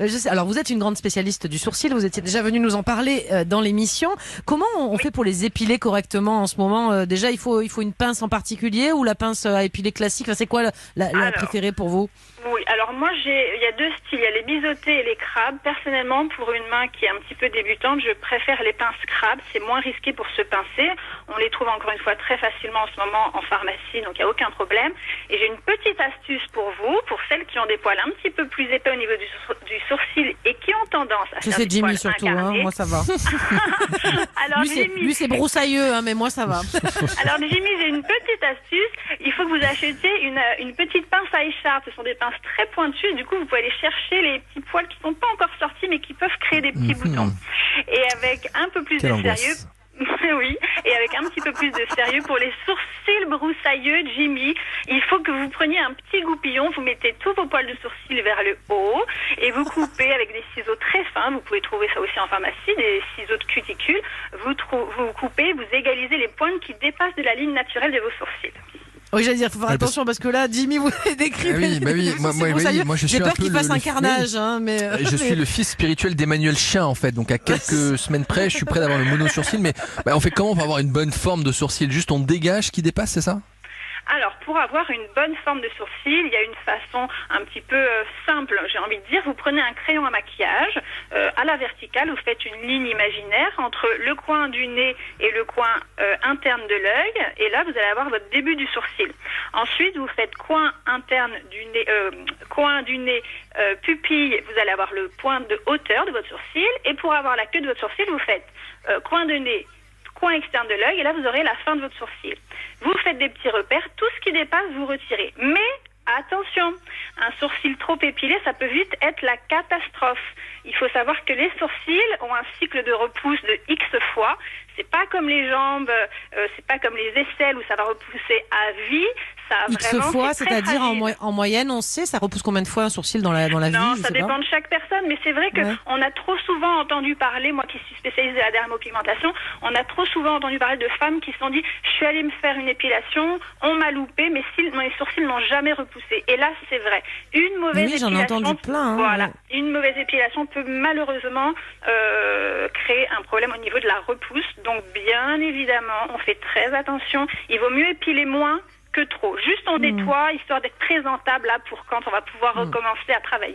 Euh, je sais, alors vous êtes une grande spécialiste du sourcil, vous étiez déjà venu nous en parler euh, dans l'émission. Comment on on fait pour les épiler correctement en ce moment Euh, Déjà, il faut il faut une pince en particulier ou la pince à épiler classique? Enfin, c'est quoi la, la- préférée pour vous? Oui, alors moi j'ai, il y a deux styles, il y a les biseautés et les crabes. Personnellement, pour une main qui est un petit peu débutante, je préfère les pinces crabes. C'est moins risqué pour se pincer. On les trouve encore une fois très facilement en ce moment en pharmacie, donc il n'y a aucun problème. Et j'ai une petite astuce pour vous, pour celles qui ont des poils un petit peu plus épais au niveau du, sour- du sourcil et qui ont tendance à des Jimmy surtout, hein, moi ça va. Alors lui c'est Jimmy, lui c'est broussailleux, hein, mais moi ça va. Alors Jimmy, j'ai une petite astuce. Il faut que vous achetiez une, euh, une petite pince à écharpe. Ce sont des pinces très pointues. Du coup, vous pouvez aller chercher les petits poils qui sont pas encore sortis, mais qui peuvent créer des petits boutons. Et avec un peu plus Quelle de sérieux. Un petit peu plus de sérieux pour les sourcils broussailleux, Jimmy, il faut que vous preniez un petit goupillon, vous mettez tous vos poils de sourcils vers le haut et vous coupez avec des ciseaux très fins. Vous pouvez trouver ça aussi en pharmacie, des ciseaux de cuticule. Vous, vous coupez, vous égalisez les pointes qui dépassent de la ligne naturelle de vos sourcils. Oui, j'allais dire, faut faire Ouais, parce- attention parce que là, Jimmy vous avez décrit. Ah oui, bah oui, moi- moi- oui, moi, je suis J'ai peur peu qu'il le- fasse un le- carnage, hein, mais. Euh, Je suis le fils spirituel d'Emmanuel Chien en fait, donc à quelques semaines près, je suis prêt d'avoir le mono sourcil, mais bah, on fait comment pour avoir une bonne forme de sourcil? Juste on dégage ce qui dépasse, c'est ça? Alors, pour avoir une bonne forme de sourcil, il y a une façon un petit peu euh, simple, j'ai envie de dire. Vous prenez un crayon à maquillage, euh, à la verticale, vous faites une ligne imaginaire entre le coin du nez et le coin euh, interne de l'œil, et là, vous allez avoir votre début du sourcil. Ensuite, vous faites coin interne du nez, coin du nez, pupille, vous allez avoir le point de hauteur de votre sourcil, et pour avoir la queue de votre sourcil, vous faites coin de nez, coin externe de l'œil, et là, vous aurez la fin de votre sourcil. Vous faites des petits repères, tout ce qui dépasse, vous retirez. Mais attention, un sourcil trop épilé, ça peut vite être la catastrophe. Il faut savoir que les sourcils ont un cycle de repousse de X fois. C'est pas comme les jambes, euh, c'est pas comme les aisselles où ça va repousser à vie. Ça X vraiment, fois, c'est-à-dire en, fragile. mo- en moyenne, on sait, ça repousse combien de fois un sourcil dans la, dans la Non, vie ça dépend pas. de chaque personne, mais c'est vrai que Ouais. on a trop souvent entendu parler, moi qui suis spécialisée à la dermopigmentation, on a trop souvent entendu parler de femmes qui se sont dit, je suis allée me faire une épilation, on m'a loupé, mais mes sourcils n'ont jamais repoussé. Et là, c'est vrai. Une mauvaise Oui, j'en ai épilation, entendu plein, hein, voilà, ouais. une mauvaise épilation peut malheureusement euh, créer un problème au niveau de la repousse. Donc, bien évidemment, on fait très attention. Il vaut mieux épiler moins que trop. Juste on nettoie, histoire d'être présentable là pour quand on va pouvoir recommencer à travailler.